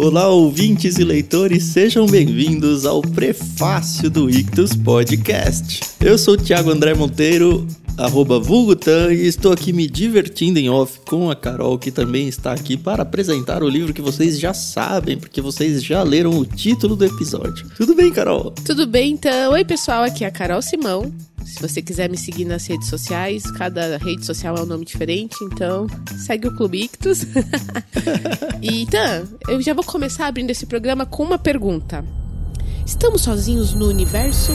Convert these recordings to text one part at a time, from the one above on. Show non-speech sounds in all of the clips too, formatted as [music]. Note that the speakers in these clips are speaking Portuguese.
Olá, ouvintes e leitores, sejam bem-vindos ao prefácio do Ictus Podcast. Eu sou o Thiago André Monteiro, arroba Vulgutan, e estou aqui me divertindo em off com a Carol, que também está aqui para apresentar o livro que vocês já sabem, porque vocês já leram o título do episódio. Tudo bem, Carol? Tudo bem, então. Oi, pessoal, aqui é a Carol Simão. Se você quiser me seguir nas redes sociais, cada rede social é um nome diferente, então segue o Clube Ictus. [laughs] e então, eu já vou começar abrindo esse programa com uma pergunta. Estamos sozinhos no universo?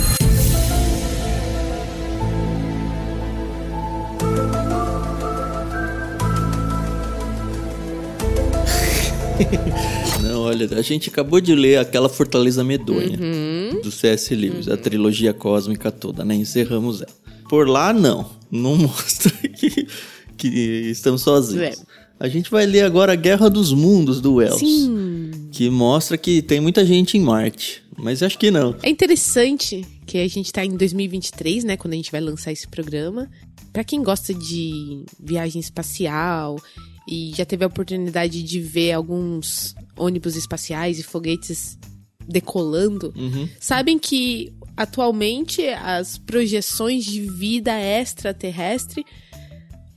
[laughs] Não, olha, a gente acabou de ler aquela Fortaleza Medonha do C.S. Lewis, a trilogia cósmica toda, né? Encerramos ela. Por lá, não. Não [laughs] mostra que, que estamos sozinhos. É. A gente vai ler agora a Guerra dos Mundos do Wells. Sim. Que mostra que tem muita gente em Marte. Mas acho que não. É interessante que a gente tá em 2023, né, quando a gente vai lançar esse programa. Pra quem gosta de viagem espacial e já teve a oportunidade de ver alguns ônibus espaciais e foguetes decolando, sabem que atualmente as projeções de vida extraterrestre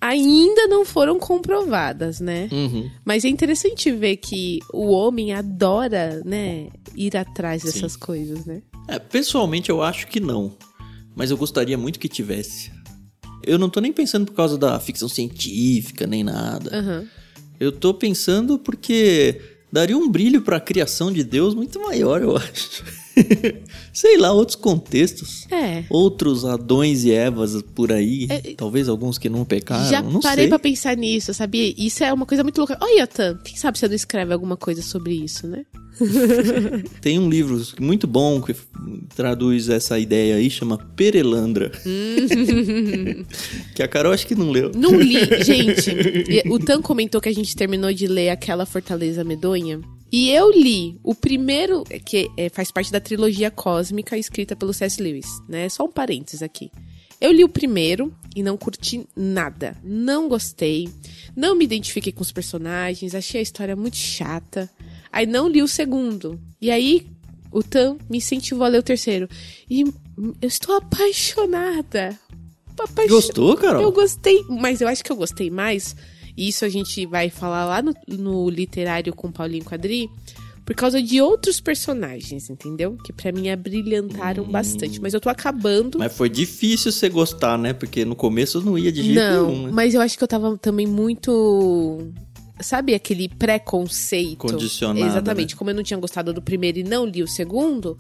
ainda não foram comprovadas, né? Uhum. Mas é interessante ver que o homem adora, né, ir atrás dessas coisas, né? É, pessoalmente eu acho que não. Mas eu gostaria muito que tivesse. Eu não tô nem pensando por causa da ficção científica, nem nada. Aham. Eu tô pensando porque daria um brilho pra criação de Deus muito maior, eu acho. [laughs] Sei lá, outros contextos. É. Outros Adões e Evas por aí. É, Talvez alguns que não pecaram. Já não parei sei. pra pensar nisso, sabia? Isso é uma coisa muito louca. Olha, Yotan, quem sabe você não escreve alguma coisa sobre isso, né? [laughs] Tem um livro muito bom que traduz essa ideia aí, chama Perelandra. [laughs] que a Carol acho que não leu. Não li, gente. O Tan comentou que a gente terminou de ler aquela Fortaleza Medonha. E eu li o primeiro, que é, faz parte da trilogia cósmica escrita pelo C.S. Lewis, né? Só um parênteses aqui. Eu li o primeiro e não curti nada. Não gostei. Não me identifiquei com os personagens. Achei a história muito chata. Aí não li o segundo. E aí o Tan me incentivou a ler o terceiro. E eu estou apaixonada. Apaixo- Gostou, Carol? eu gostei, mas eu acho que eu gostei mais. Isso a gente vai falar lá no, no literário com Paulinho Quadri. Por causa de outros personagens, entendeu? Que pra mim abrilhantaram bastante. Mas eu tô acabando. Mas foi difícil você gostar, né? Porque no começo não ia de jeito Não, nenhum, né? mas eu acho que eu tava também muito. Sabe aquele preconceito? Condicionada, Exatamente. né? Como eu não tinha gostado do primeiro e não li o segundo,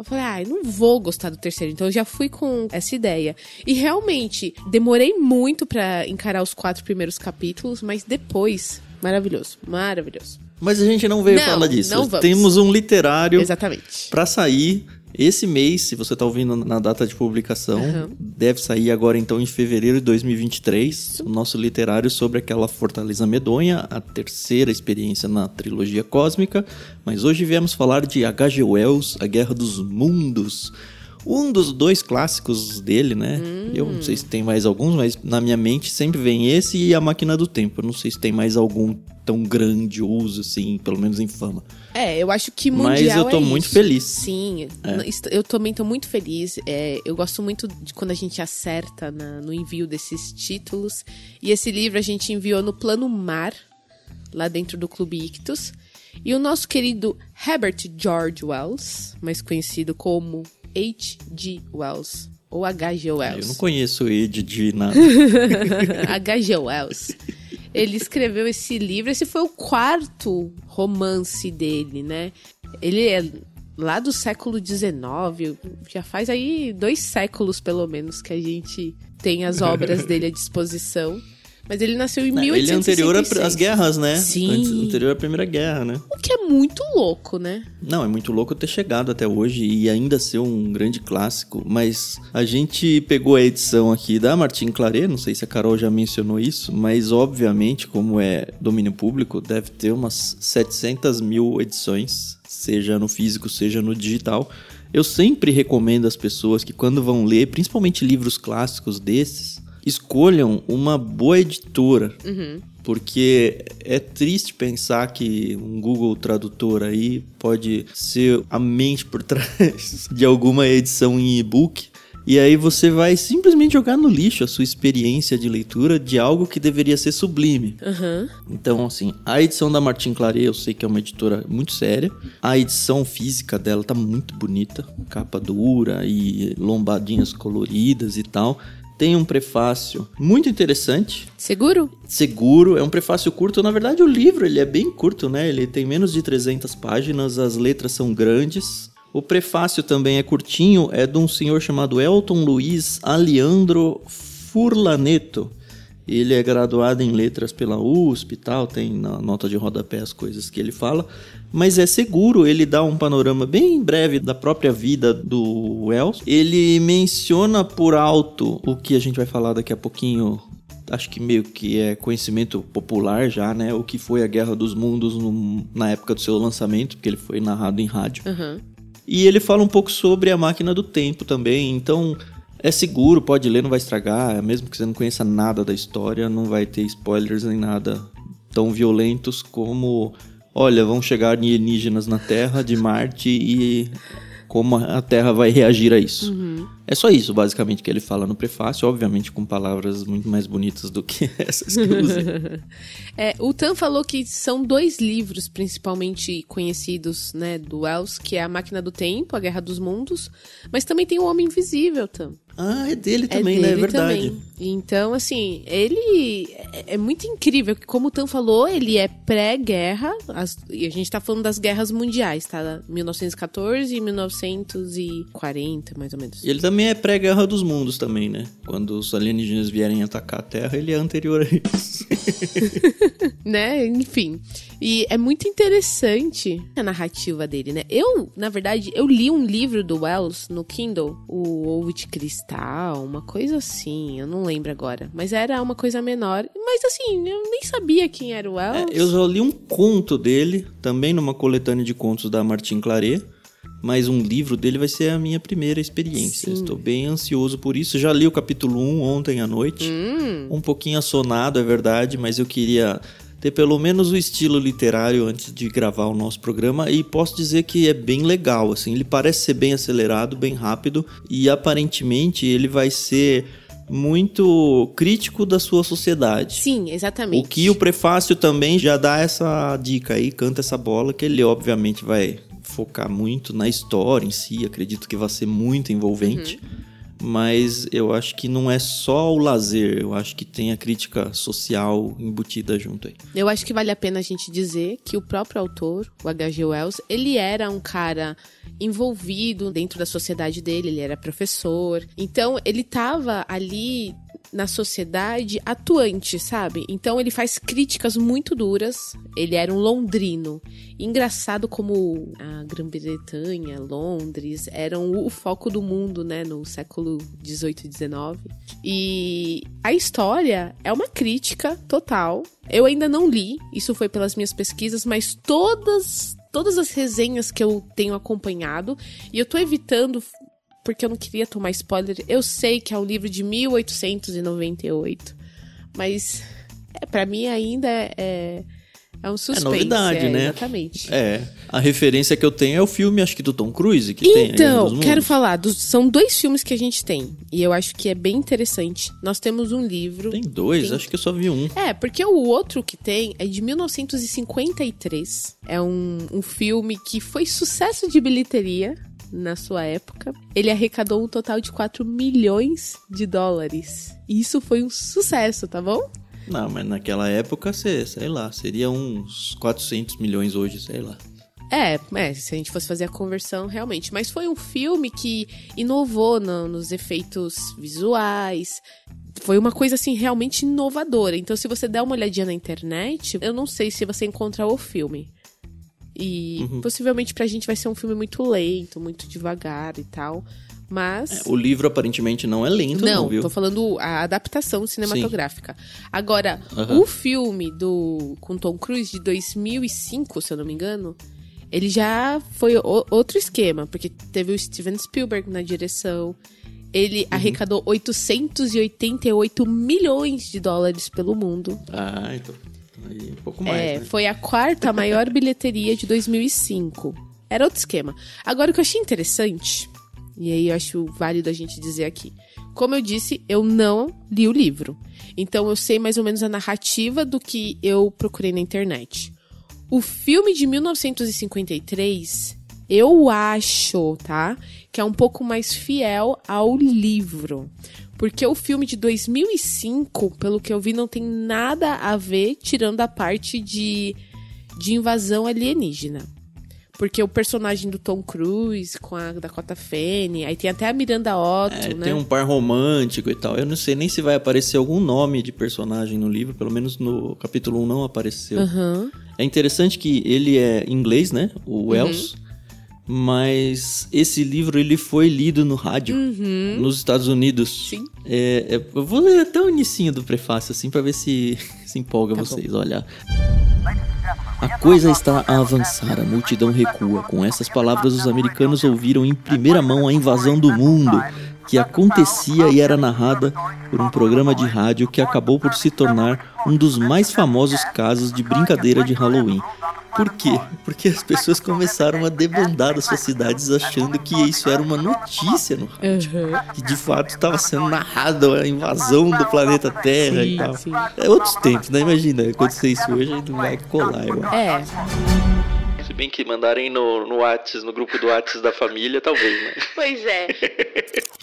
eu falei, ai, não vou gostar do terceiro. Então eu já fui com essa ideia. E realmente, demorei muito pra encarar os quatro primeiros capítulos, mas depois, maravilhoso, maravilhoso. Mas a gente não veio Não, falar disso. Temos um literário Exatamente. pra sair esse mês, se você tá ouvindo na data de publicação. Aham. Deve sair agora então em fevereiro de 2023. O nosso literário sobre aquela Fortaleza Medonha, a terceira experiência na trilogia cósmica. Mas hoje viemos falar de H.G. Wells, A Guerra dos Mundos. Um dos dois clássicos dele, né? Eu não sei se tem mais alguns, mas na minha mente sempre vem esse e A Máquina do Tempo. Eu não sei se tem mais algum tão grandioso assim, pelo menos em fama. É, eu acho que Mas mundial eu tô é muito isso. feliz. Sim, É. eu também tô muito feliz. É, eu gosto muito de quando a gente acerta na- no envio desses títulos. E esse livro a gente enviou no Plano Mar, lá dentro do Clube Ictus. E o nosso querido Herbert George Wells, mais conhecido como H.G. Wells, ou H.G. Eu não Wells. conheço Ed de nada. [laughs] H.G. Wells. Ele escreveu esse livro, esse foi o quarto romance dele, né? Ele é lá do século XIX, já faz aí dois séculos pelo menos que a gente tem as obras dele à disposição. [laughs] Mas ele nasceu em Ele é 1866. anterior às guerras, né? Sim. Antes- anterior à Primeira Guerra, né? O que é muito louco, né? Não, é muito louco ter chegado até hoje e ainda ser um grande clássico, mas a gente pegou a edição aqui da Martin Claret, não sei se a Carol já mencionou isso, mas obviamente, como é domínio público, deve ter umas 700 mil edições, seja no físico, seja no digital. Eu sempre recomendo às pessoas que quando vão ler, principalmente livros clássicos desses, escolham uma boa editora. Uhum. Porque é triste pensar que um Google Tradutor aí pode ser a mente por [laughs] trás de alguma edição em e-book. E aí você vai simplesmente jogar no lixo a sua experiência de leitura de algo que deveria ser sublime. Uhum. Então, assim, a edição da Martin Claret, eu sei que é uma editora muito séria. A edição física dela tá muito bonita, capa dura e lombadinhas coloridas e tal. Tem um prefácio muito interessante. Seguro? Seguro, é um prefácio curto. Na verdade, o livro ele é bem curto, né? Ele tem menos de 300 páginas, as letras são grandes. O prefácio também é curtinho, é de um senhor chamado Elton Luiz Aliandro Furlaneto. Ele é graduado em letras pela USP e tal, tem na nota de rodapé as coisas que ele fala, mas é seguro, ele dá um panorama bem breve da própria vida do Wells. Ele menciona por alto o que a gente vai falar daqui a pouquinho acho que meio que é conhecimento popular já, né? O que foi a Guerra dos Mundos no, na época do seu lançamento, porque ele foi narrado em rádio. Uhum. E ele fala um pouco sobre a máquina do tempo também, então é seguro, pode ler, não vai estragar, mesmo que você não conheça nada da história, não vai ter spoilers nem nada tão violentos como, olha, vão chegar alienígenas na Terra de Marte e como a Terra vai reagir a isso. Uhum. É só isso, basicamente, que ele fala no prefácio, obviamente com palavras muito mais bonitas do que [laughs] essas que eu usei. [laughs] é, o Tan falou que são dois livros principalmente conhecidos, né, do Wells, que é A Máquina do Tempo, A Guerra dos Mundos, mas também tem O Homem Invisível, Tan. Ah, é dele também, é dele né? É verdade. Também. Então, assim, ele é, é muito incrível que, como o Tan falou, ele é pré-guerra, e a gente tá falando das guerras mundiais, tá? 1914 e 1940, mais ou menos. E ele também é pré-guerra dos mundos também, né? Quando os alienígenas vierem atacar a Terra, ele é anterior a isso. [laughs] né? Enfim. E é muito interessante a narrativa dele, né? Eu, na verdade, eu li um livro do Wells no Kindle, o Ovo de Cristal, uma coisa assim, eu não lembro agora. Mas era uma coisa menor. Mas assim, eu nem sabia quem era o Wells. É, eu só li um conto dele, também numa coletânea de contos da Martin Claret mas um livro dele vai ser a minha primeira experiência. Sim. Estou bem ansioso por isso. Já li o capítulo 1 ontem à noite. Hum. Um pouquinho assonado, é verdade, mas eu queria ter pelo menos o estilo literário antes de gravar o nosso programa e posso dizer que é bem legal, assim, ele parece ser bem acelerado, bem rápido e aparentemente ele vai ser muito crítico da sua sociedade. Sim, exatamente. O que o prefácio também já dá essa dica aí, canta essa bola que ele obviamente vai focar muito na história em si, acredito que vai ser muito envolvente. Uhum. Mas eu acho que não é só o lazer, eu acho que tem a crítica social embutida junto aí. Eu acho que vale a pena a gente dizer que o próprio autor, o H.G. Wells, ele era um cara envolvido dentro da sociedade dele, ele era professor. Então, ele estava ali na sociedade atuante, sabe? Então ele faz críticas muito duras. Ele era um londrino. Engraçado como a Grã-Bretanha, Londres, eram o foco do mundo, né, no século 18 e 19. E a história é uma crítica total. Eu ainda não li, isso foi pelas minhas pesquisas, mas todas todas as resenhas que eu tenho acompanhado, e eu tô evitando porque eu não queria tomar spoiler. Eu sei que é um livro de 1898, mas é, para mim ainda é, é, um suspense. É novidade, é, né? Exatamente. É. A referência que eu tenho é o filme, acho que do Tom Cruise, que então, tem. Então, quero falar. Dos, são dois filmes que a gente tem. E eu acho que é bem interessante. Nós temos um livro. Tem dois? Tem... Acho que eu só vi um. É, porque o outro que tem é de 1953. É um, um filme que foi sucesso de bilheteria na sua época. Ele arrecadou um total de 4 milhões de dólares. E isso foi um sucesso, tá bom? Não, mas naquela época, sei lá, seria uns 400 milhões hoje, sei lá. É, é, se a gente fosse fazer a conversão, realmente. Mas foi um filme que inovou no, nos efeitos visuais. Foi uma coisa, assim, realmente inovadora. Então, se você der uma olhadinha na internet, eu não sei se você encontra o filme. E uhum. possivelmente pra gente vai ser um filme muito lento, muito devagar e tal. Mas. É, o livro aparentemente não é lento, não, não viu? Tô falando a adaptação cinematográfica. Sim. Agora, uhum. o filme do com Tom Cruise de 2005, se eu não me engano, ele já foi o, outro esquema, porque teve o Steven Spielberg na direção. Ele arrecadou 888 milhões de dólares pelo mundo. Ah, então. Um pouco mais. É, né? foi a quarta maior bilheteria de 2005. Era outro esquema. Agora, o que eu achei interessante, e aí eu acho válido a gente dizer aqui. Como eu disse, eu não li o livro. Então eu sei mais ou menos a narrativa do que eu procurei na internet. O filme de 1953, eu acho, tá? Que é um pouco mais fiel ao livro. Porque o filme de 2005, pelo que eu vi, não tem nada a ver, tirando a parte de, de invasão alienígena. Porque o personagem do Tom Cruise com a Dakota Fanning, aí tem até a Miranda Otto, É, né? Tem um par romântico e tal. Eu não sei nem se vai aparecer algum nome de personagem no livro, pelo menos no capítulo 1 não apareceu. Aham. É interessante que ele é inglês, né? Uhum. O Wells. Mas esse livro ele foi lido no rádio nos Estados Unidos. Uhum. Sim. É, é, eu vou ler até o inicinho do prefácio assim pra ver se [laughs] se empolga Tá vocês. Olha. A coisa está a avançar, a multidão recua. Com essas palavras, os americanos ouviram em primeira mão a invasão do mundo, que acontecia e era narrada por um programa de rádio que acabou por se tornar um dos mais famosos casos de brincadeira de Halloween. Por quê? Porque as pessoas começaram a debandar das suas cidades achando que isso era uma notícia no rádio. Aham. Que de fato estava sendo narrada a invasão do planeta Terra e Sim, tal. sim. É outros tempos, né? Imagina, acontecer isso hoje não vai colar, eu acho. É, Se bem que mandarem no, no Whats, no grupo do Whats da família, talvez, né? pois é. [laughs]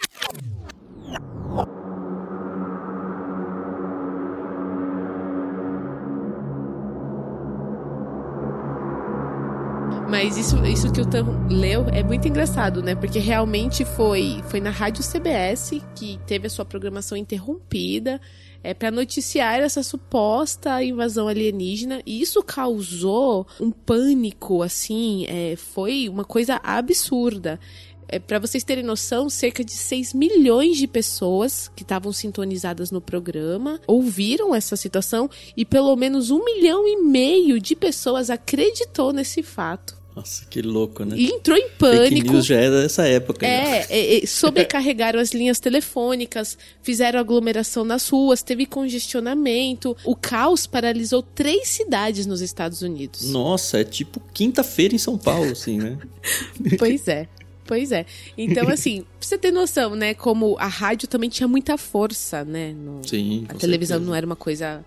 Mas isso, isso que o Tam leu é muito engraçado, né? Porque realmente foi, foi na rádio CBS que teve a sua programação interrompida é, para noticiar essa suposta invasão alienígena. E isso causou um pânico, assim, é, foi uma coisa absurda. É, para vocês terem noção, cerca de 6 milhões de pessoas que estavam sintonizadas no programa ouviram essa situação e pelo menos um milhão e meio de pessoas acreditou nesse fato. Nossa, que louco, né? E entrou em Fake pânico. news já é dessa época. É, é, é, sobrecarregaram as linhas telefônicas, fizeram aglomeração nas ruas, teve congestionamento. O caos paralisou três cidades nos Estados Unidos. Nossa, é tipo quinta-feira em São Paulo, assim, né? [laughs] Pois é. Pois é. Então, assim, pra você ter noção, né? Como a rádio também tinha muita força, né? no- Sim. a televisão certeza. não era uma coisa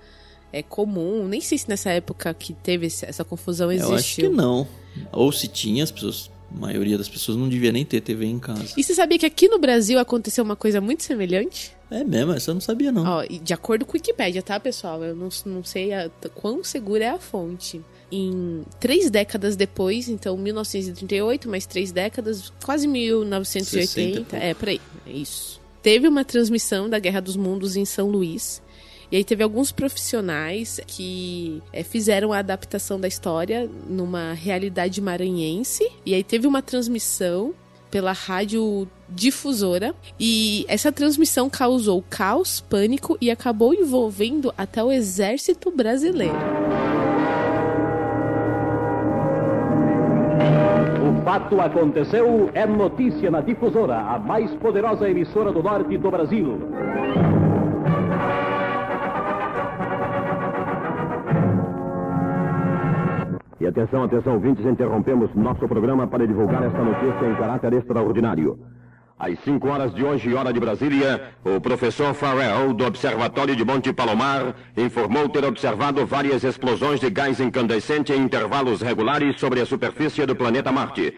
é, comum. Nem sei se nessa época que teve essa confusão existiu. Eu acho que não. Ou se tinha, as pessoas. A maioria das pessoas não devia nem ter TV em casa. E você sabia que aqui no Brasil aconteceu uma coisa muito semelhante? É mesmo, essa eu não sabia, não. Ó, de acordo com o Wikipedia, tá, pessoal? Eu não, não sei a- quão segura é a fonte. Em três décadas depois, então 1938, mais três décadas, quase 1980. 60 e pouco. é, por aí. É isso. Teve uma transmissão da Guerra dos Mundos em São Luís. E aí teve alguns profissionais que é, fizeram a adaptação da história numa realidade maranhense. E aí teve uma transmissão pela rádio difusora e essa transmissão causou caos, pânico e acabou envolvendo até o exército brasileiro. O fato aconteceu é notícia na Difusora, a mais poderosa emissora do norte do Brasil. E atenção, atenção, ouvintes, interrompemos nosso programa para divulgar esta notícia em caráter extraordinário. Às 5 horas de hoje, hora de Brasília, o professor Farrell, do Observatório de Monte Palomar, informou ter observado várias explosões de gás incandescente em intervalos regulares sobre a superfície do planeta Marte.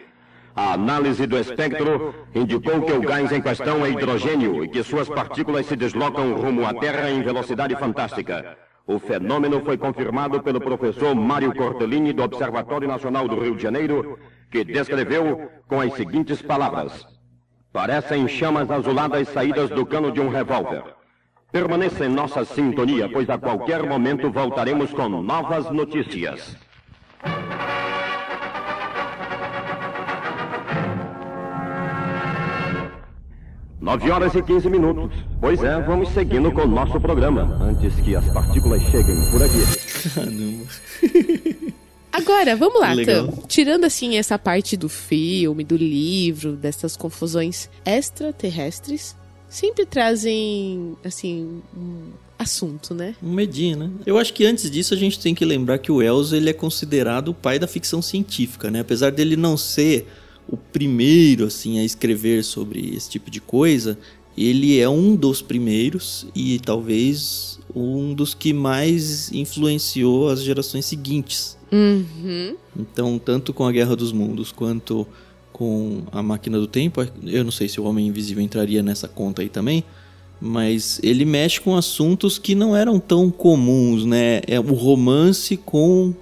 A análise do espectro indicou que o gás em questão é hidrogênio e que suas partículas se deslocam rumo à Terra em velocidade fantástica. O fenômeno foi confirmado pelo professor Mário Cortellini, do Observatório Nacional do Rio de Janeiro, que descreveu com as seguintes palavras. Parecem chamas azuladas saídas do cano de um revólver. Permaneça em nossa sintonia, pois a qualquer momento voltaremos com novas notícias. Nove horas e 15 minutos. Pois é, vamos seguindo com o nosso programa, antes que as partículas cheguem por aqui. [laughs] Caramba. [laughs] Agora, vamos lá, Legal. Tam. Tirando assim essa parte do filme, do livro, dessas confusões extraterrestres, sempre trazem, assim, um assunto, né? Um medinho, né? Eu acho que antes disso a gente tem que lembrar que o Wells ele é considerado o pai da ficção científica, né? Apesar dele não ser o primeiro assim a escrever sobre esse tipo de coisa, ele é um dos primeiros e talvez um dos que mais influenciou as gerações seguintes. Uhum. Então, tanto com a Guerra dos Mundos quanto com a Máquina do Tempo, eu não sei se o Homem Invisível entraria nessa conta aí também, mas ele mexe com assuntos que não eram tão comuns, né? É o romance com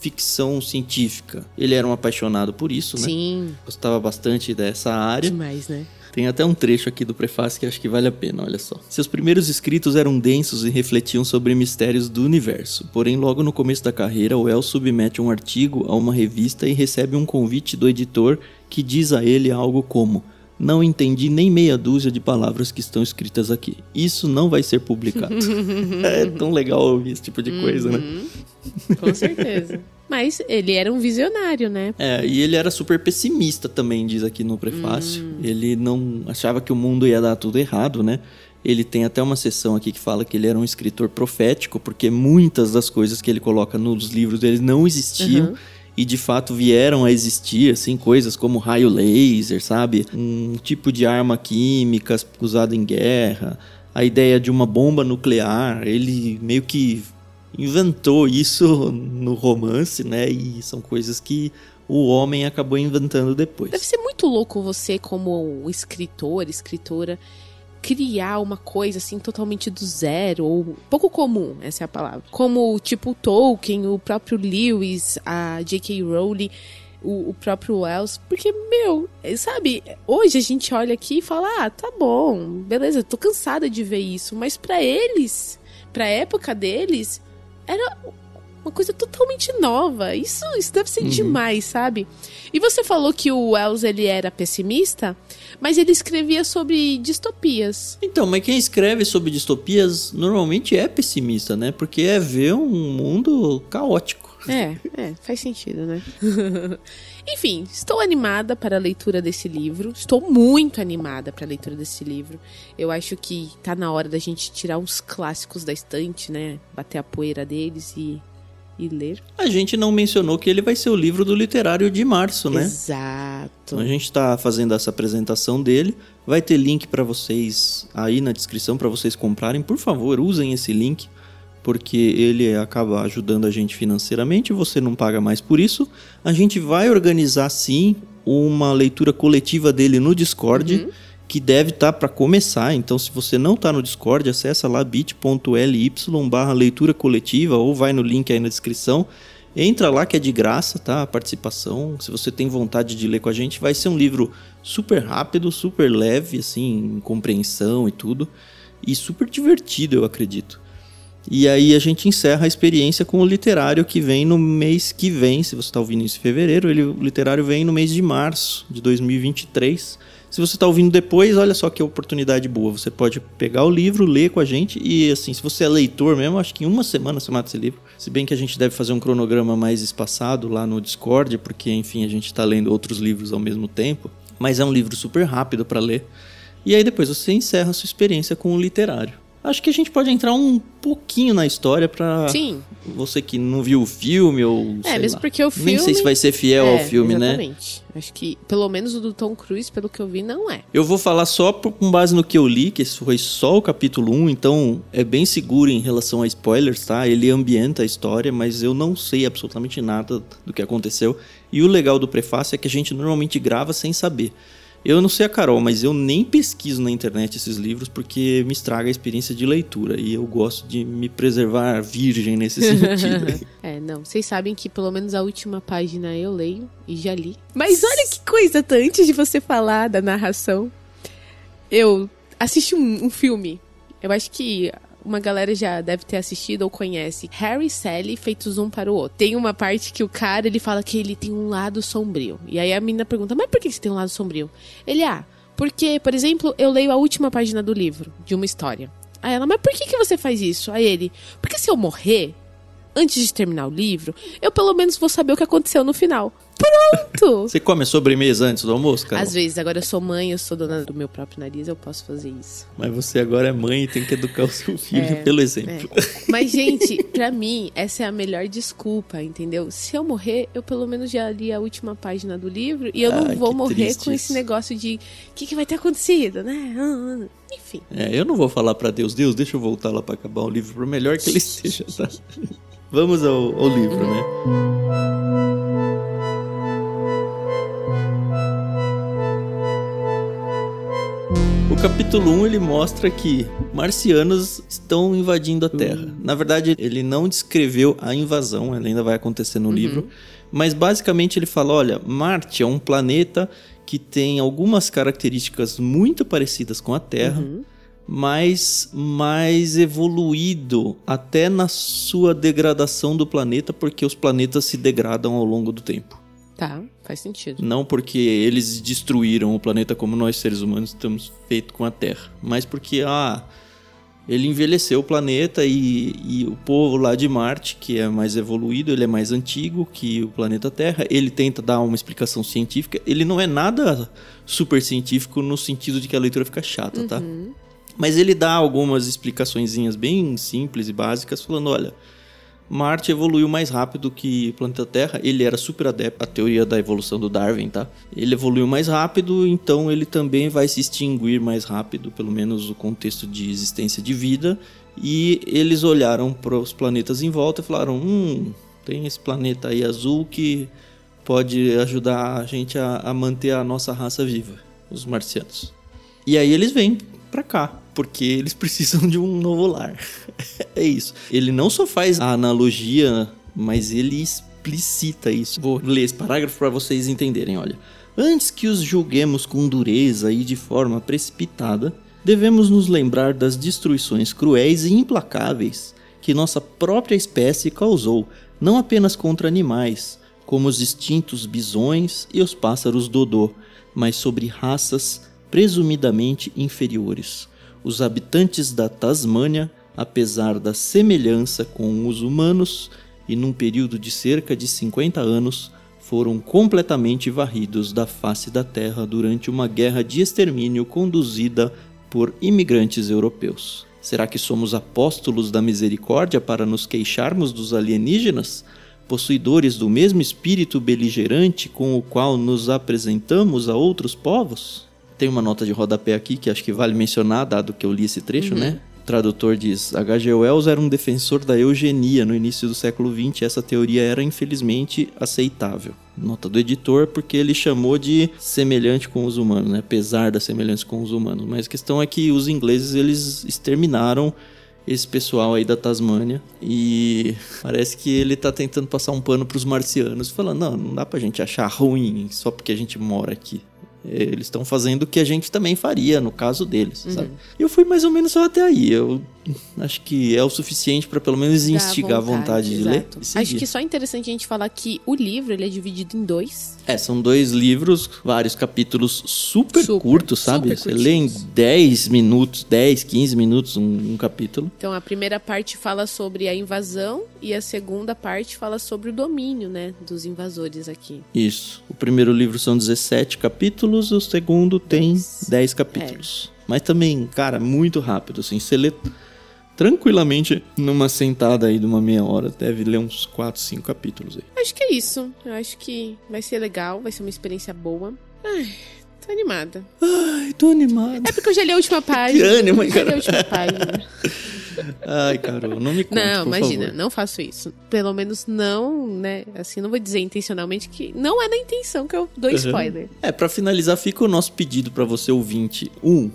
ficção científica. Ele era um apaixonado por isso, né? Sim. Gostava bastante dessa área. Demais, né? Tem até um trecho aqui do prefácio que acho que vale a pena, olha só. Seus primeiros escritos eram densos e refletiam sobre mistérios do universo. Porém, logo no começo da carreira, o El submete um artigo a uma revista e recebe um convite do editor que diz a ele algo como: Não entendi nem meia dúzia de palavras que estão escritas aqui. Isso não vai ser publicado. [laughs] é tão legal ouvir esse tipo de coisa, né? Uhum. Com certeza. [laughs] Mas ele era um visionário, né? É, e ele era super pessimista também, diz aqui no prefácio. Ele não achava que o mundo ia dar tudo errado, né? Ele tem até uma sessão aqui que fala que ele era um escritor profético, porque muitas das coisas que ele coloca nos livros dele não existiam. Uhum. E de fato vieram a existir, assim, coisas como raio laser, sabe? Um tipo de arma química usada em guerra. A ideia de uma bomba nuclear. Ele meio que inventou isso [laughs] no romance, né? E são coisas que o homem acabou inventando depois. Deve ser muito louco você, como escritor, escritora, criar uma coisa assim totalmente do zero, ou pouco comum, essa é a palavra. Como tipo Tolkien, o próprio Lewis, a J.K. Rowling. O, o próprio Wells, porque, meu, sabe, hoje a gente olha aqui e fala: ah, tá bom, beleza, tô cansada de ver isso, mas pra eles, pra época deles, era uma coisa totalmente nova. Isso, isso deve ser demais, sabe? E você falou que o Wells ele era pessimista, mas ele escrevia sobre distopias. Então, mas quem escreve sobre distopias normalmente é pessimista, né? Porque é ver um mundo caótico. É, é, faz sentido, né? [laughs] Enfim, estou animada para a leitura desse livro. Estou muito animada para a leitura desse livro. Eu acho que tá na hora da gente tirar uns clássicos da estante, né? Bater a poeira deles e, e ler. A gente não mencionou que ele vai ser o livro do literário de março, né? Exato. Então a gente está fazendo essa apresentação dele. Vai ter link para vocês aí na descrição para vocês comprarem. Por favor, usem esse link porque ele acaba ajudando a gente financeiramente, você não paga mais por isso. A gente vai organizar sim uma leitura coletiva dele no Discord, que deve estar para começar. Então, se você não está no Discord, acessa lá bit.ly barra leitura coletiva ou vai no link aí na descrição. Entra lá que é de graça, tá? A participação. Se você tem vontade de ler com a gente, vai ser um livro super rápido, super leve, assim, em compreensão e tudo. E super divertido, eu acredito. E aí a gente encerra a experiência com o literário que vem no mês que vem. Se você está ouvindo isso em fevereiro, ele, o literário vem no mês de março de 2023. Se você está ouvindo depois, olha só que oportunidade boa. Você pode pegar o livro, ler com a gente e assim, se você é leitor mesmo, acho que em uma semana você mata esse livro. Se bem que a gente deve fazer um cronograma mais espaçado lá no Discord, porque enfim, a gente está lendo outros livros ao mesmo tempo. Mas é um livro super rápido para ler. E aí depois você encerra a sua experiência com o literário. Acho que a gente pode entrar um pouquinho na história pra Sim. você que não viu o filme ou É, mesmo lá. porque o filme. Nem sei se vai ser fiel é, ao filme, né? exatamente. Acho que, pelo menos o do Tom Cruise, pelo que eu vi, não é. Eu vou falar só por- com base no que eu li, que esse foi só o capítulo 1, então é bem seguro em relação a spoilers, tá? Ele ambienta a história, mas eu não sei absolutamente nada do que aconteceu. E o legal do prefácio é que a gente normalmente grava sem saber. Eu não sei a Carol, mas eu nem pesquiso na internet esses livros porque me estraga a experiência de leitura. E eu gosto de me preservar virgem nesse [laughs] sentido. [laughs] É, não. Vocês sabem que pelo menos a última página eu leio e já li. Mas olha que coisa, tá? Antes de você falar da narração, eu assisti um, um filme. Eu acho que uma galera já deve ter assistido ou conhece. Harry e Sally feitos um para o outro. Tem uma parte que o cara, ele fala que ele tem um lado sombrio. E aí a menina pergunta, mas por que você tem um lado sombrio? Ele, ah, porque, por exemplo, eu leio a última página do livro, de uma história. Aí ela, mas por que, que você faz isso? Aí ele, porque se eu morrer, antes de terminar o livro, eu pelo menos vou saber o que aconteceu no final. Pronto! [laughs] Você come a sobremesa antes do almoço, cara? Às vezes, agora eu sou mãe, eu sou dona do meu próprio nariz, eu posso fazer isso. Mas você agora é mãe e tem que educar o seu filho É, pelo exemplo. Mas, gente, pra mim, essa é a melhor desculpa, entendeu? Se eu morrer, eu pelo menos já li a última página do livro e eu não Ai, vou morrer com isso. esse negócio de o que, que vai ter acontecido, né? Ah, ah, ah. Enfim. É, eu não vou falar pra Deus, Deus, deixa eu voltar lá pra acabar o livro, por melhor que ele [laughs] esteja, tá? Vamos ao, ao livro, né? O capítulo 1 ele mostra que marcianos estão invadindo a Terra. Na verdade, ele não descreveu a invasão, ela ainda vai acontecer no livro, mas basicamente ele fala: olha, Marte é um planeta que tem algumas características muito parecidas com a Terra, mas mais evoluído até na sua degradação do planeta, porque os planetas se degradam ao longo do tempo. Tá, faz sentido. Não porque eles destruíram o planeta como nós seres humanos estamos feitos com a Terra, mas porque ah, ele envelheceu o planeta e, e o povo lá de Marte, que é mais evoluído, ele é mais antigo que o planeta Terra, ele tenta dar uma explicação científica. Ele não é nada super científico no sentido de que a leitura fica chata, tá? Mas ele dá algumas explicaçõezinhas bem simples e básicas, falando, olha, Marte evoluiu mais rápido que o planeta Terra. Ele era super adepto à teoria da evolução do Darwin, tá? Ele evoluiu mais rápido, então ele também vai se extinguir mais rápido, pelo menos o contexto de existência de vida. E eles olharam para os planetas em volta e falaram: Hum, tem esse planeta aí azul que pode ajudar a gente a, a manter a nossa raça viva, os marcianos. E aí eles vêm pra cá, porque eles [laughs] precisam de um novo lar. [laughs] é isso. Ele não só faz a analogia, mas ele explicita isso. Vou ler esse parágrafo para vocês entenderem, olha. Antes que os julguemos com dureza e de forma precipitada, devemos nos lembrar das destruições cruéis e implacáveis que nossa própria espécie causou, não apenas contra animais, como os extintos bisões e os pássaros dodô, mas sobre raças presumidamente inferiores. Os habitantes da Tasmânia, apesar da semelhança com os humanos, e num período de cerca de 50 anos, foram completamente varridos da face da Terra durante uma guerra de extermínio conduzida por imigrantes europeus. Será que somos apóstolos da misericórdia para nos queixarmos dos alienígenas, possuidores do mesmo espírito beligerante com o qual nos apresentamos a outros povos? Tem uma nota de rodapé aqui que acho que vale mencionar, dado que eu li esse trecho, né? O tradutor diz: H.G. Wells era um defensor da eugenia no início do século XX. Essa teoria era infelizmente aceitável. Nota do editor, porque ele chamou de semelhante com os humanos, né? Apesar da semelhança com os humanos. Mas a questão é que os ingleses eles exterminaram esse pessoal aí da Tasmânia e parece que ele tá tentando passar um pano pros marcianos, falando: não, não dá pra gente achar ruim só porque a gente mora aqui. Eles estão fazendo o que a gente também faria no caso deles, sabe? Eu fui mais ou menos só até aí. Eu acho que é o suficiente para pelo menos Dá instigar a vontade de ler. Acho que só é interessante a gente falar que o livro ele é dividido em dois. É, são dois livros, vários capítulos super, Super, curtos, sabe? super Você lê em curtinhos. 10 minutos, 10, 15 minutos um, um capítulo. Então a primeira parte fala sobre a invasão e a segunda parte fala sobre o domínio, né, dos invasores aqui. Isso. O primeiro livro são 17 capítulos, o segundo tem 10 capítulos. Mas também, cara, muito rápido, assim. Você lê tranquilamente numa sentada aí de uma meia hora, deve ler uns 4, 5 capítulos aí. Acho que é isso. Eu acho que vai ser legal, vai ser uma experiência boa. Ai, tô animada. Ai, tô animado. É porque eu já li a última [laughs] página. ânimo, hein, Já li cara? a última página. [laughs] Ai, Carol, não me conte, Não, imagina, favor. não faço isso. Pelo menos não, né? Assim, não vou dizer intencionalmente que não é na intenção que eu dou spoiler. É, pra finalizar, fica o nosso pedido pra você ouvinte. Um,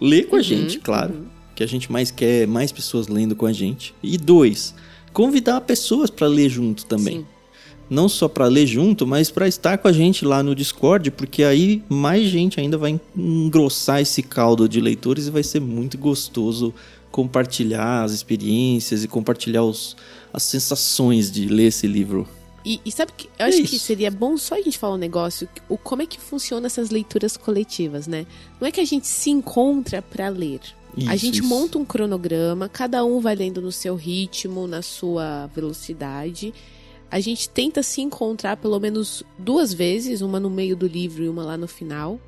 lê com a Uhum, gente, claro. Que a gente mais quer é mais pessoas lendo com a gente. E dois, convidar pessoas pra ler junto também. Sim. Não só pra ler junto, mas pra estar com a gente lá no Discord, porque aí mais gente ainda vai engrossar esse caldo de leitores e vai ser muito gostoso compartilhar as experiências e compartilhar os, as sensações de ler esse livro. E, e sabe que eu É acho que isso. seria bom só a gente falar um negócio, o como é que funciona essas leituras coletivas, né? Não é que a gente se encontra pra ler. A Isso, gente isso. monta um cronograma, cada um vai lendo no seu ritmo, na sua velocidade. A gente tenta se encontrar pelo menos duas vezes, uma no meio do livro e uma lá no final,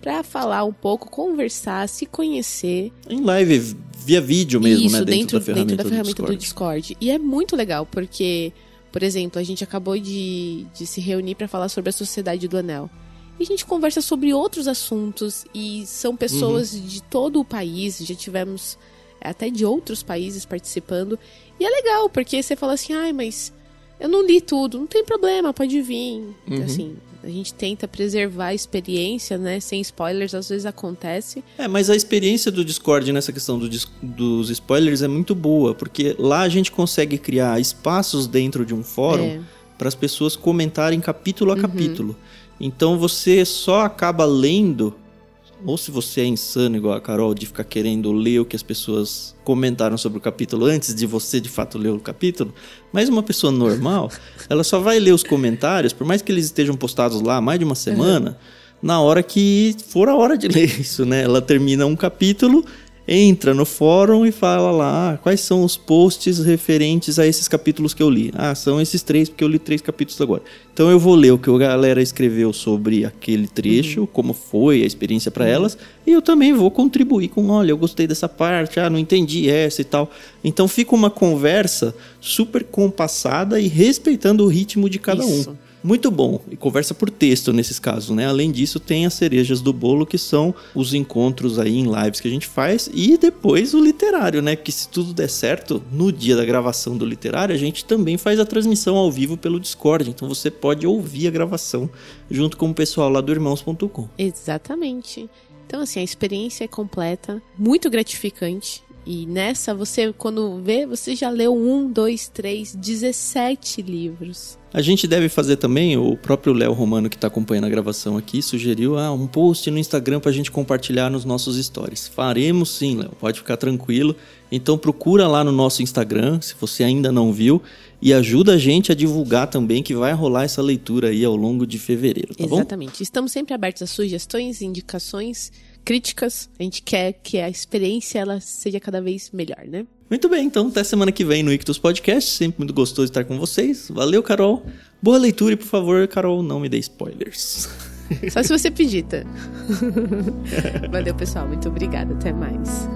para falar um pouco, conversar, se conhecer. Em live, via vídeo mesmo, Isso, né? Dentro, da ferramenta, dentro da ferramenta do, do Discord. Discord. E é muito legal, porque, por exemplo, a gente acabou de, de se reunir para falar sobre a Sociedade do Anel. E a gente conversa sobre outros assuntos e são pessoas Uhum. de todo o país, já tivemos até de outros países participando. E é legal, porque você fala assim, ai, mas eu não li tudo, não tem problema, pode vir. Uhum. Assim, a gente tenta preservar a experiência, né? Sem spoilers, às vezes acontece. É, mas a experiência do Discord nessa questão do dos spoilers é muito boa, porque lá a gente consegue criar espaços dentro de um fórum É. para as pessoas comentarem capítulo a capítulo. Então você só acaba lendo, ou se você é insano igual a Carol, de ficar querendo ler o que as pessoas comentaram sobre o capítulo antes de você de fato ler o capítulo, mas uma pessoa normal, [laughs] ela só vai ler os comentários, por mais que eles estejam postados lá há mais de uma semana, na hora que for a hora de [laughs] ler isso, né? Ela termina um capítulo, entra no fórum e fala lá ah, quais são os posts referentes a esses capítulos que eu li. Ah, são esses três, porque eu li três capítulos agora. Então eu vou ler o que a galera escreveu sobre aquele trecho, como foi a experiência para elas, e eu também vou contribuir com, olha, eu gostei dessa parte, ah, não entendi essa e tal. Então fica uma conversa super compassada e respeitando o ritmo de cada Isso. um. Muito bom. E conversa por texto nesses casos, né? Além disso, tem as cerejas do bolo, que são os encontros aí em lives que a gente faz. E depois o literário, né? Porque se tudo der certo, no dia da gravação do literário, a gente também faz a transmissão ao vivo pelo Discord. Então você pode ouvir a gravação junto com o pessoal lá do irmãos.com. Exatamente. Então, assim, a experiência é completa, muito gratificante. E nessa, você, quando vê, você já leu um, dois, três, 17 livros. A gente deve fazer também, o próprio Léo Romano que está acompanhando a gravação aqui sugeriu ah, um post no Instagram para a gente compartilhar nos nossos stories. Faremos sim, Léo, pode ficar tranquilo. Então procura lá no nosso Instagram, se você ainda não viu, e ajuda a gente a divulgar também que vai rolar essa leitura aí ao longo de fevereiro, tá bom? Exatamente. Estamos sempre abertos a sugestões, indicações, críticas. A gente quer que a experiência ela seja cada vez melhor, né? Muito bem, então até semana que vem no Ictus Podcast. Sempre muito gostoso estar com vocês. Valeu, Carol. Boa leitura e, por favor, Carol, não me dê spoilers. Só se você pedir, tá? [laughs] Valeu, pessoal. Muito obrigada. Até mais.